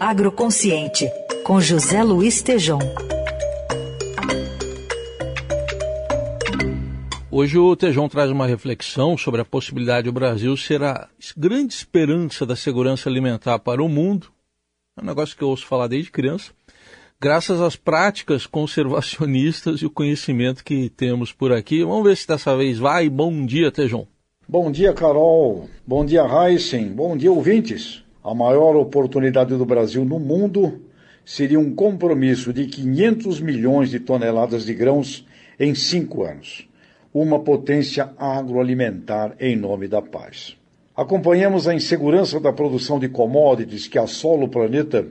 Agroconsciente, com José Luiz Tejom. Hoje o Tejão traz uma reflexão sobre a possibilidade do Brasil ser a grande esperança da segurança alimentar para o mundo. É um negócio que eu ouço falar desde criança, graças às práticas conservacionistas e o conhecimento que temos por aqui. Vamos ver se dessa vez vai. Bom dia, Tejão. Bom dia, Carol. Bom dia, Heisen. Bom dia, ouvintes. A maior oportunidade do Brasil no mundo seria um compromisso de 500 milhões de toneladas de grãos em cinco anos uma potência agroalimentar em nome da paz. Acompanhamos a insegurança da produção de commodities que assola o planeta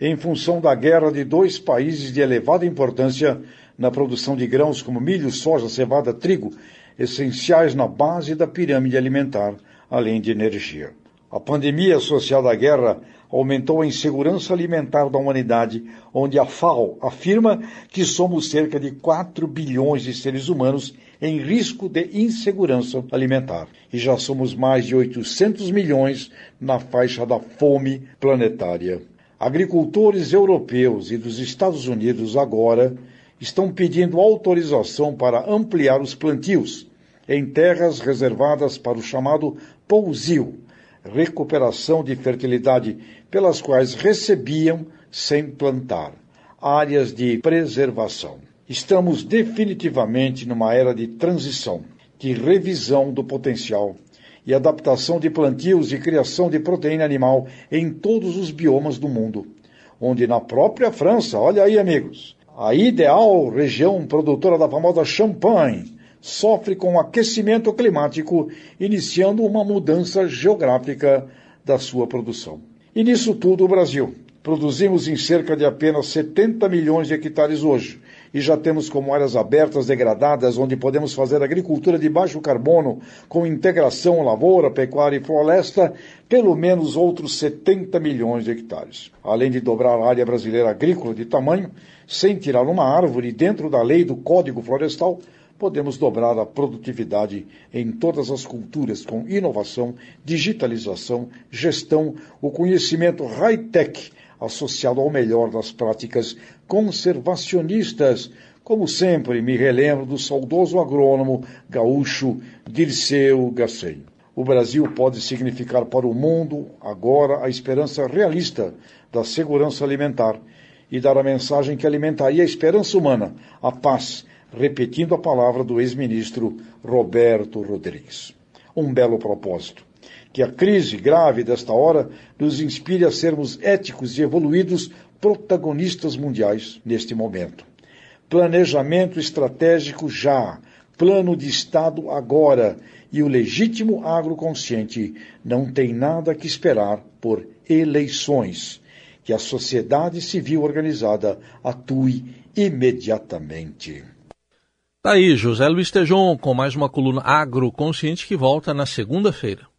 em função da guerra de dois países de elevada importância na produção de grãos como milho, soja, cevada, trigo, essenciais na base da pirâmide alimentar, além de energia. A pandemia associada à guerra aumentou a insegurança alimentar da humanidade, onde a FAO afirma que somos cerca de 4 bilhões de seres humanos em risco de insegurança alimentar. E já somos mais de 800 milhões na faixa da fome planetária. Agricultores europeus e dos Estados Unidos agora estão pedindo autorização para ampliar os plantios em terras reservadas para o chamado pousio, recuperação de fertilidade, pelas quais recebiam sem plantar, áreas de preservação. Estamos definitivamente numa era de transição, de revisão do potencial e adaptação de plantios e criação de proteína animal em todos os biomas do mundo, onde na própria França, olha aí amigos, a ideal região produtora da famosa champanhe sofre com o aquecimento climático, iniciando uma mudança geográfica da sua produção. E nisso tudo o Brasil. Produzimos em cerca de apenas 70 milhões de hectares hoje, e já temos como áreas abertas degradadas onde podemos fazer agricultura de baixo carbono com integração lavoura, pecuária e floresta, pelo menos outros 70 milhões de hectares. Além de dobrar a área brasileira agrícola de tamanho, sem tirar uma árvore dentro da lei do Código Florestal, podemos dobrar a produtividade em todas as culturas com inovação, digitalização, gestão, o conhecimento high-tech associado ao melhor das práticas conservacionistas. Como sempre, me relembro do saudoso agrônomo gaúcho Dirceu Gacem. O Brasil pode significar para o mundo, agora, a esperança realista da segurança alimentar e dar a mensagem que alimentaria a esperança humana, a paz, repetindo a palavra do ex-ministro Roberto Rodrigues. Um belo propósito que a crise grave desta hora nos inspire a sermos éticos e evoluídos protagonistas mundiais neste momento. Planejamento estratégico já, plano de Estado agora, e o legítimo agroconsciente não tem nada que esperar por eleições. Que a sociedade civil organizada atue imediatamente. Tá aí, José Luiz Tejon, com mais uma coluna agroconsciente que volta na segunda-feira.